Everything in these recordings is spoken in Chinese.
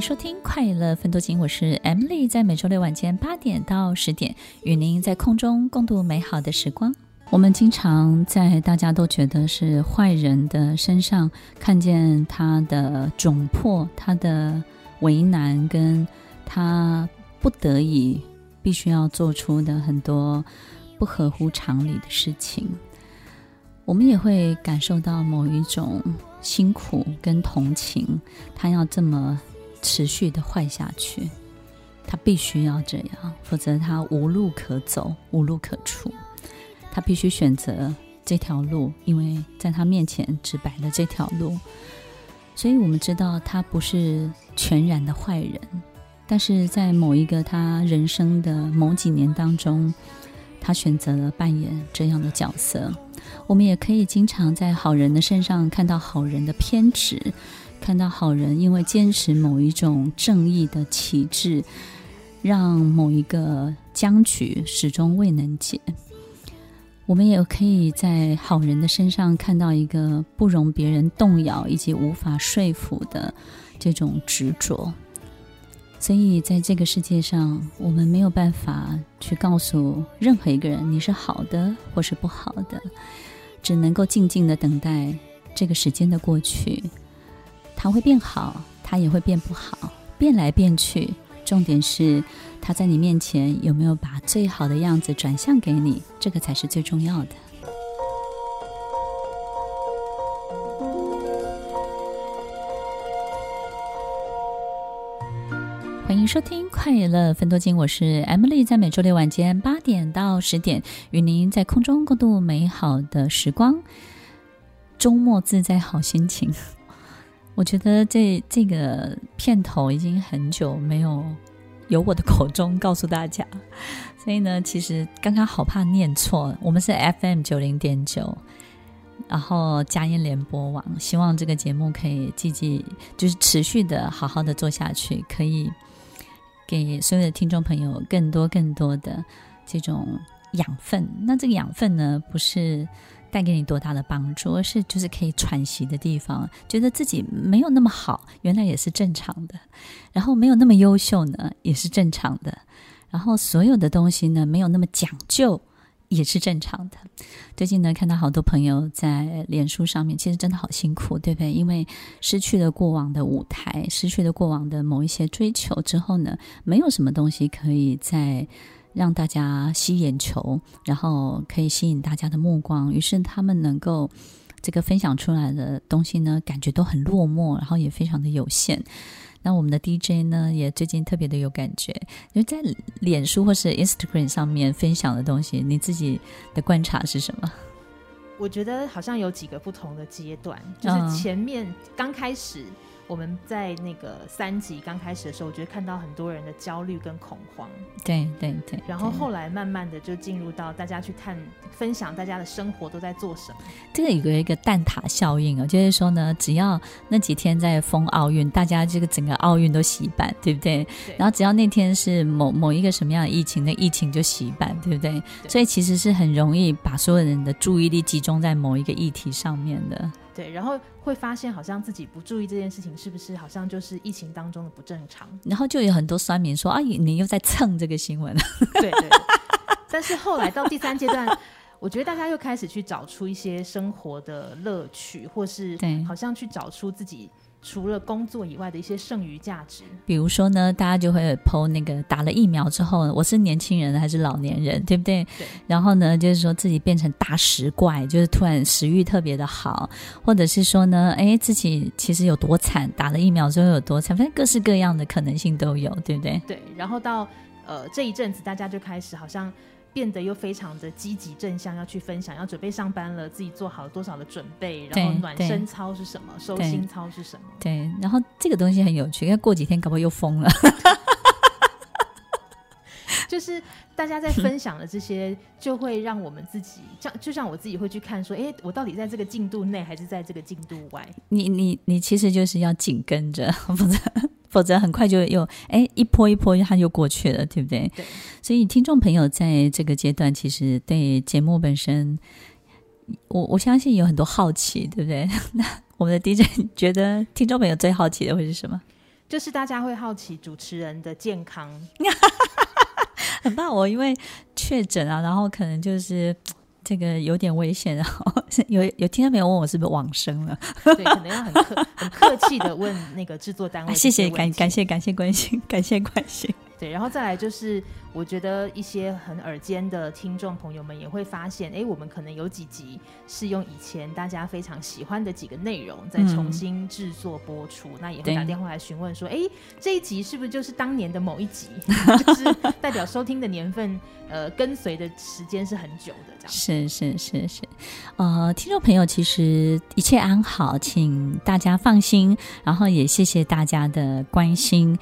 收听《快乐分多金》，我是 Emily，在每周六晚间八点到十点，与您在空中共度美好的时光。我们经常在大家都觉得是坏人的身上看见他的窘迫、他的为难，跟他不得已必须要做出的很多不合乎常理的事情。我们也会感受到某一种辛苦跟同情，他要这么持续的坏下去，他必须要这样，否则他无路可走，无路可出。他必须选择这条路，因为在他面前只摆了这条路，所以我们知道他不是全然的坏人，但是在某一个他人生的某几年当中，他选择了扮演这样的角色。我们也可以经常在好人的身上看到好人的偏执，看到好人因为坚持某一种正义的旗帜，让某一个僵局始终未能解。我们也可以在好人的身上看到一个不容别人动摇以及无法说服的这种执着。所以，在这个世界上，我们没有办法去告诉任何一个人你是好的或是不好的，只能够静静的等待这个时间的过去。它会变好，它也会变不好，变来变去。重点是，他在你面前有没有把最好的样子转向给你？这个才是最重要的。欢迎收听《快乐分多金》，我是 Emily，在每周六晚间八点到十点，与您在空中共度美好的时光。周末自在好心情。我觉得这这个片头已经很久没有由我的口中告诉大家，所以呢，其实刚刚好怕念错。我们是 FM 九零点九，然后佳音联播网，希望这个节目可以继续就是持续的好好的做下去，可以给所有的听众朋友更多更多的这种养分。那这个养分呢，不是。带给你多大的帮助，而是就是可以喘息的地方，觉得自己没有那么好，原来也是正常的；然后没有那么优秀呢，也是正常的；然后所有的东西呢，没有那么讲究，也是正常的。最近呢，看到好多朋友在脸书上面，其实真的好辛苦，对不对？因为失去了过往的舞台，失去了过往的某一些追求之后呢，没有什么东西可以在。让大家吸眼球，然后可以吸引大家的目光，于是他们能够这个分享出来的东西呢，感觉都很落寞，然后也非常的有限。那我们的 DJ 呢，也最近特别的有感觉，因为在脸书或是 Instagram 上面分享的东西，你自己的观察是什么？我觉得好像有几个不同的阶段，就是前面刚开始。我们在那个三级刚开始的时候，我觉得看到很多人的焦虑跟恐慌。对对对。然后后来慢慢的就进入到大家去看、分享大家的生活都在做什么。这个有一个蛋塔效应哦，就是说呢，只要那几天在封奥运，大家这个整个奥运都洗版，对不对？对。然后只要那天是某某一个什么样的疫情，那疫情就洗版，对不对？对。所以其实是很容易把所有人的注意力集中在某一个议题上面的。对，然后会发现好像自己不注意这件事情，是不是好像就是疫情当中的不正常？然后就有很多酸民说：“啊，你又在蹭这个新闻。”对对。但是后来到第三阶段，我觉得大家又开始去找出一些生活的乐趣，或是好像去找出自己。除了工作以外的一些剩余价值，比如说呢，大家就会 po 那个打了疫苗之后，我是年轻人还是老年人，对不对？对。然后呢，就是说自己变成大食怪，就是突然食欲特别的好，或者是说呢，哎，自己其实有多惨，打了疫苗之后有多惨，反正各式各样的可能性都有，对不对？对。然后到呃这一阵子，大家就开始好像。变得又非常的积极正向，要去分享，要准备上班了，自己做好了多少的准备，然后暖身操是什么，收心操是什么？对，然后这个东西很有趣，因为过几天搞不好又疯了。就是大家在分享的这些，就会让我们自己，像就像我自己会去看说，哎，我到底在这个进度内还是在这个进度外？你你你其实就是要紧跟着，否则。否则很快就又哎一波一波，它就过去了，对不对？对。所以听众朋友在这个阶段，其实对节目本身，我我相信有很多好奇，对不对？那我们的 DJ 觉得听众朋友最好奇的会是什么？就是大家会好奇主持人的健康，很怕我因为确诊啊，然后可能就是。这个有点危险，然 后有有听到没有？问我是不是往生了？对，可能要很客很客气的问那个制作单位。谢谢，感感谢感谢关心，感谢关心。对，然后再来就是，我觉得一些很耳尖的听众朋友们也会发现，哎，我们可能有几集是用以前大家非常喜欢的几个内容再重新制作播出，嗯、那也会打电话来询问说，哎，这一集是不是就是当年的某一集？就是代表收听的年份，呃，跟随的时间是很久的，这样。是是是是，呃，听众朋友，其实一切安好，请大家放心，然后也谢谢大家的关心。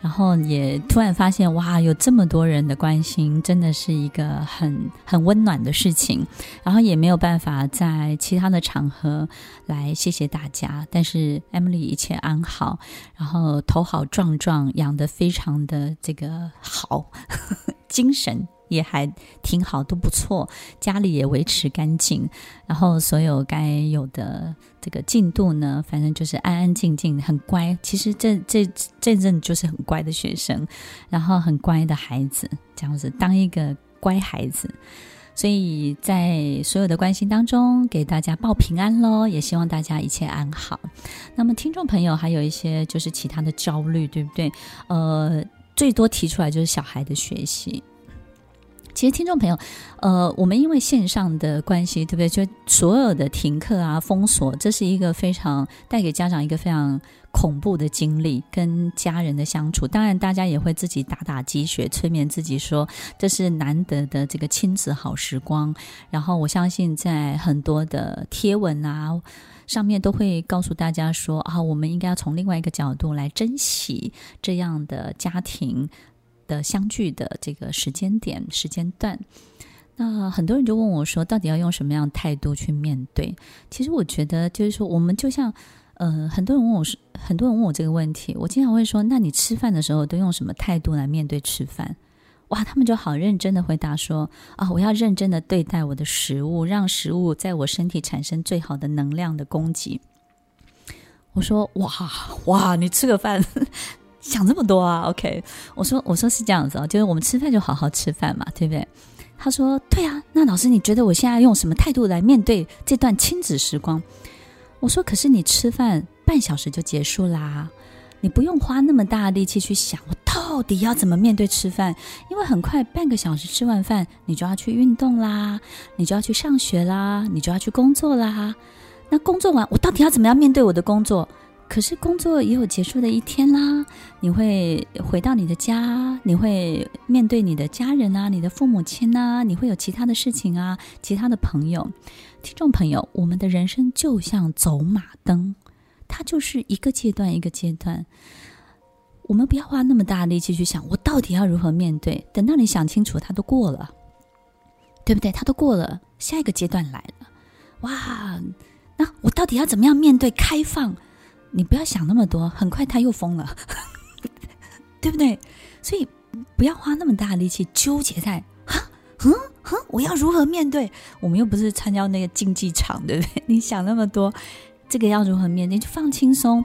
然后也突然发现，哇，有这么多人的关心，真的是一个很很温暖的事情。然后也没有办法在其他的场合来谢谢大家，但是 Emily 一切安好，然后头好壮壮，养得非常的这个好，精神。也还挺好，都不错。家里也维持干净，然后所有该有的这个进度呢，反正就是安安静静，很乖。其实这这这阵就是很乖的学生，然后很乖的孩子，这样子当一个乖孩子。所以在所有的关心当中，给大家报平安喽，也希望大家一切安好。那么听众朋友还有一些就是其他的焦虑，对不对？呃，最多提出来就是小孩的学习。其实，听众朋友，呃，我们因为线上的关系，对不对？就所有的停课啊、封锁，这是一个非常带给家长一个非常恐怖的经历，跟家人的相处。当然，大家也会自己打打鸡血，催眠自己说这是难得的这个亲子好时光。然后，我相信在很多的贴文啊上面都会告诉大家说啊，我们应该要从另外一个角度来珍惜这样的家庭。的相聚的这个时间点、时间段，那很多人就问我说，到底要用什么样的态度去面对？其实我觉得，就是说，我们就像，呃，很多人问我说，很多人问我这个问题，我经常会说，那你吃饭的时候都用什么态度来面对吃饭？哇，他们就好认真的回答说，啊，我要认真的对待我的食物，让食物在我身体产生最好的能量的供给。我说，哇哇，你吃个饭。想这么多啊？OK，我说我说是这样子啊，就是我们吃饭就好好吃饭嘛，对不对？他说对啊。那老师你觉得我现在用什么态度来面对这段亲子时光？我说可是你吃饭半小时就结束啦，你不用花那么大的力气去想我到底要怎么面对吃饭，因为很快半个小时吃完饭，你就要去运动啦，你就要去上学啦，你就要去工作啦。那工作完我到底要怎么样面对我的工作？可是工作也有结束的一天啦，你会回到你的家，你会面对你的家人啊，你的父母亲啊，你会有其他的事情啊，其他的朋友、听众朋友，我们的人生就像走马灯，它就是一个阶段一个阶段。我们不要花那么大力气去想，我到底要如何面对？等到你想清楚，它都过了，对不对？它都过了，下一个阶段来了，哇！那我到底要怎么样面对开放？你不要想那么多，很快他又疯了，对不对？所以不要花那么大力气纠结在啊，嗯哼，我要如何面对？我们又不是参加那个竞技场，对不对？你想那么多，这个要如何面对？就放轻松，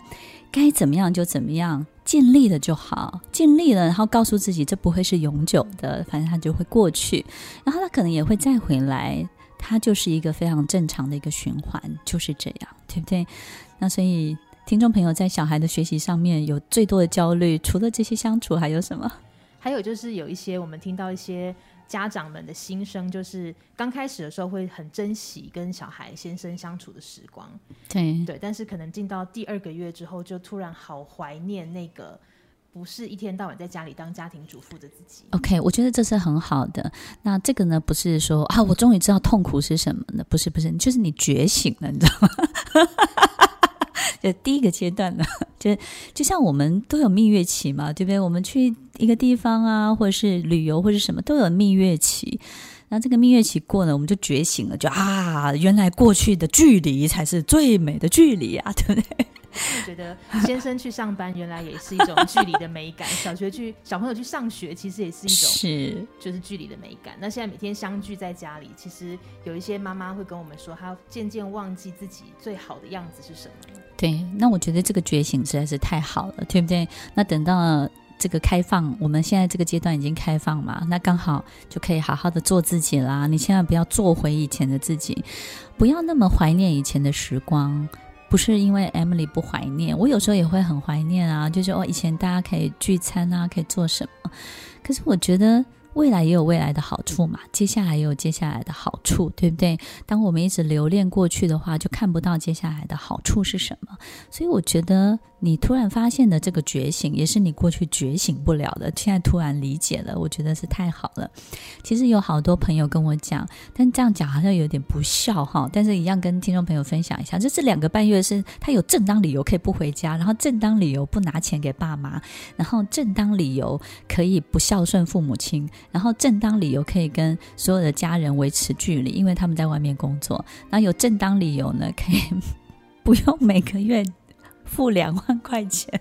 该怎么样就怎么样，尽力了就好，尽力了，然后告诉自己这不会是永久的，反正它就会过去，然后它可能也会再回来，它就是一个非常正常的一个循环，就是这样，对不对？那所以。听众朋友在小孩的学习上面有最多的焦虑，除了这些相处，还有什么？还有就是有一些我们听到一些家长们的心声，就是刚开始的时候会很珍惜跟小孩先生相处的时光，对对，但是可能进到第二个月之后，就突然好怀念那个不是一天到晚在家里当家庭主妇的自己。OK，我觉得这是很好的。那这个呢，不是说啊，我终于知道痛苦是什么呢？不是，不是，就是你觉醒了，你知道吗？呃第一个阶段呢，就就像我们都有蜜月期嘛，对不对？我们去一个地方啊，或者是旅游或者什么，都有蜜月期。那这个蜜月期过了，我们就觉醒了，就啊，原来过去的距离才是最美的距离啊，对不对？我觉得先生去上班原来也是一种距离的美感，小学去小朋友去上学其实也是一种是就是距离的美感。那现在每天相聚在家里，其实有一些妈妈会跟我们说，她渐渐忘记自己最好的样子是什么。对，那我觉得这个觉醒实在是太好了，对不对？那等到这个开放，我们现在这个阶段已经开放嘛，那刚好就可以好好的做自己啦。你千万不要做回以前的自己，不要那么怀念以前的时光。不是因为 Emily 不怀念，我有时候也会很怀念啊，就是哦，以前大家可以聚餐啊，可以做什么。可是我觉得。未来也有未来的好处嘛，接下来也有接下来的好处，对不对？当我们一直留恋过去的话，就看不到接下来的好处是什么。所以我觉得你突然发现的这个觉醒，也是你过去觉醒不了的，现在突然理解了，我觉得是太好了。其实有好多朋友跟我讲，但这样讲好像有点不孝哈。但是一样跟听众朋友分享一下，这是两个半月是他有正当理由可以不回家，然后正当理由不拿钱给爸妈，然后正当理由可以不孝顺父母亲。然后正当理由可以跟所有的家人维持距离，因为他们在外面工作。然后有正当理由呢，可以不用每个月付两万块钱。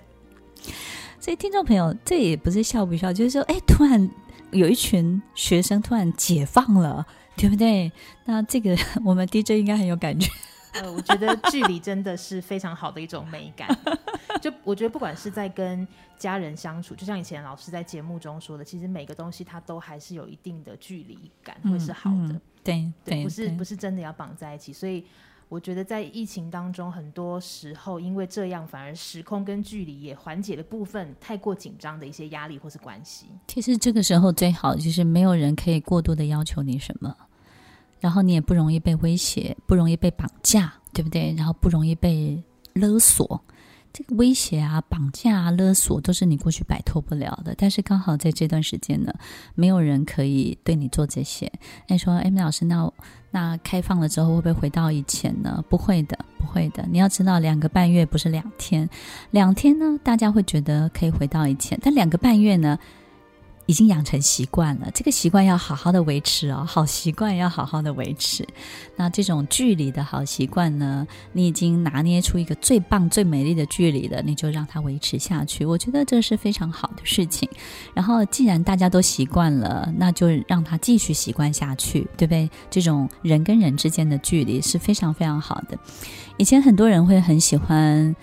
所以听众朋友，这也不是笑不笑，就是说，哎，突然有一群学生突然解放了，对不对？那这个 我们 DJ 应该很有感觉。呃，我觉得距离真的是非常好的一种美感。就我觉得，不管是在跟家人相处，就像以前老师在节目中说的，其实每个东西它都还是有一定的距离感，会是好的。嗯嗯、对对，不是不是真的要绑在一起。所以我觉得在疫情当中，很多时候因为这样，反而时空跟距离也缓解了部分太过紧张的一些压力或是关系。其实这个时候最好就是没有人可以过度的要求你什么。然后你也不容易被威胁，不容易被绑架，对不对？然后不容易被勒索，这个威胁啊、绑架啊、勒索都是你过去摆脱不了的。但是刚好在这段时间呢，没有人可以对你做这些。那你说，哎，老师，那那开放了之后会不会回到以前呢？不会的，不会的。你要知道，两个半月不是两天，两天呢，大家会觉得可以回到以前，但两个半月呢？已经养成习惯了，这个习惯要好好的维持哦，好习惯要好好的维持。那这种距离的好习惯呢，你已经拿捏出一个最棒、最美丽的距离了，你就让它维持下去。我觉得这是非常好的事情。然后，既然大家都习惯了，那就让它继续习惯下去，对不对？这种人跟人之间的距离是非常非常好的。以前很多人会很喜欢，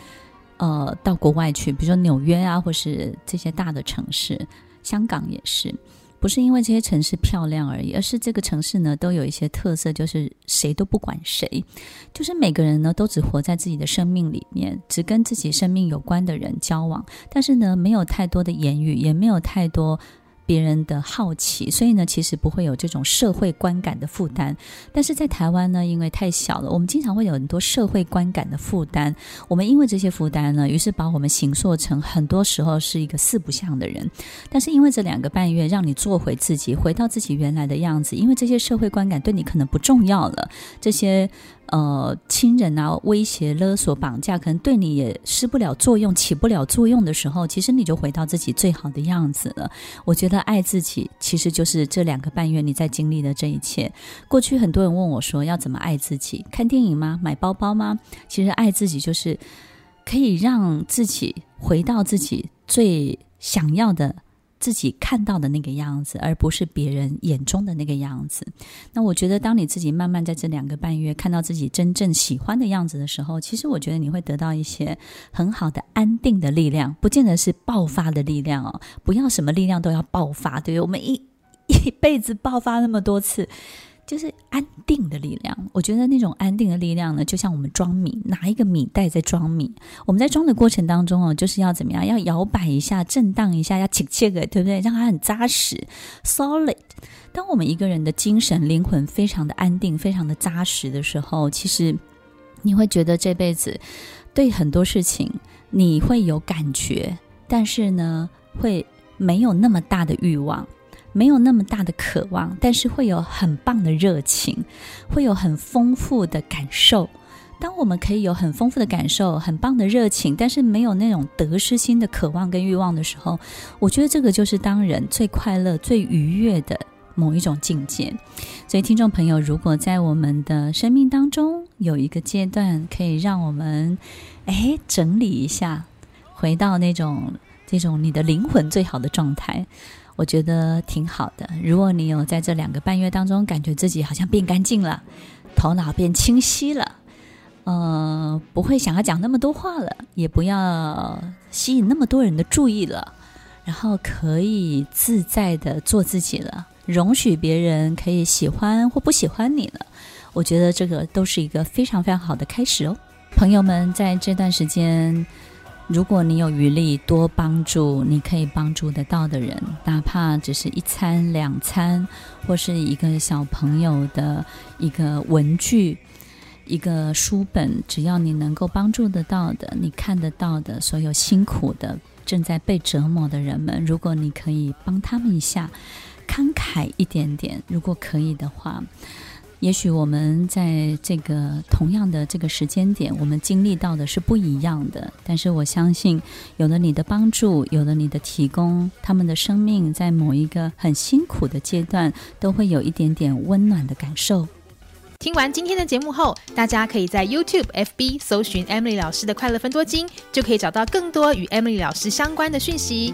呃，到国外去，比如说纽约啊，或是这些大的城市。香港也是，不是因为这些城市漂亮而已，而是这个城市呢都有一些特色，就是谁都不管谁，就是每个人呢都只活在自己的生命里面，只跟自己生命有关的人交往，但是呢没有太多的言语，也没有太多。别人的好奇，所以呢，其实不会有这种社会观感的负担。但是在台湾呢，因为太小了，我们经常会有很多社会观感的负担。我们因为这些负担呢，于是把我们形塑成很多时候是一个四不像的人。但是因为这两个半月，让你做回自己，回到自己原来的样子。因为这些社会观感对你可能不重要了，这些。呃，亲人啊，威胁、勒索、绑架，可能对你也施不了作用、起不了作用的时候，其实你就回到自己最好的样子了。我觉得爱自己，其实就是这两个半月你在经历的这一切。过去很多人问我说，要怎么爱自己？看电影吗？买包包吗？其实爱自己就是可以让自己回到自己最想要的。自己看到的那个样子，而不是别人眼中的那个样子。那我觉得，当你自己慢慢在这两个半月看到自己真正喜欢的样子的时候，其实我觉得你会得到一些很好的安定的力量，不见得是爆发的力量哦。不要什么力量都要爆发，对于，我们一一辈子爆发那么多次。就是安定的力量，我觉得那种安定的力量呢，就像我们装米，拿一个米袋在装米，我们在装的过程当中哦，就是要怎么样，要摇摆一下，震荡一下，要切切个，对不对？让它很扎实，solid。当我们一个人的精神灵魂非常的安定，非常的扎实的时候，其实你会觉得这辈子对很多事情你会有感觉，但是呢，会没有那么大的欲望。没有那么大的渴望，但是会有很棒的热情，会有很丰富的感受。当我们可以有很丰富的感受、很棒的热情，但是没有那种得失心的渴望跟欲望的时候，我觉得这个就是当人最快乐、最愉悦的某一种境界。所以，听众朋友，如果在我们的生命当中有一个阶段，可以让我们哎整理一下，回到那种这种你的灵魂最好的状态，我觉得挺好的。如果你有在这两个半月当中，感觉自己好像变干净了，头脑变清晰了。呃，不会想要讲那么多话了，也不要吸引那么多人的注意了，然后可以自在的做自己了，容许别人可以喜欢或不喜欢你了。我觉得这个都是一个非常非常好的开始哦。朋友们，在这段时间，如果你有余力，多帮助你可以帮助得到的人，哪怕只是一餐两餐，或是一个小朋友的一个文具。一个书本，只要你能够帮助得到的，你看得到的，所有辛苦的、正在被折磨的人们，如果你可以帮他们一下，慷慨一点点，如果可以的话，也许我们在这个同样的这个时间点，我们经历到的是不一样的。但是我相信，有了你的帮助，有了你的提供，他们的生命在某一个很辛苦的阶段，都会有一点点温暖的感受。听完今天的节目后，大家可以在 YouTube、FB 搜寻 Emily 老师的快乐分多金，就可以找到更多与 Emily 老师相关的讯息。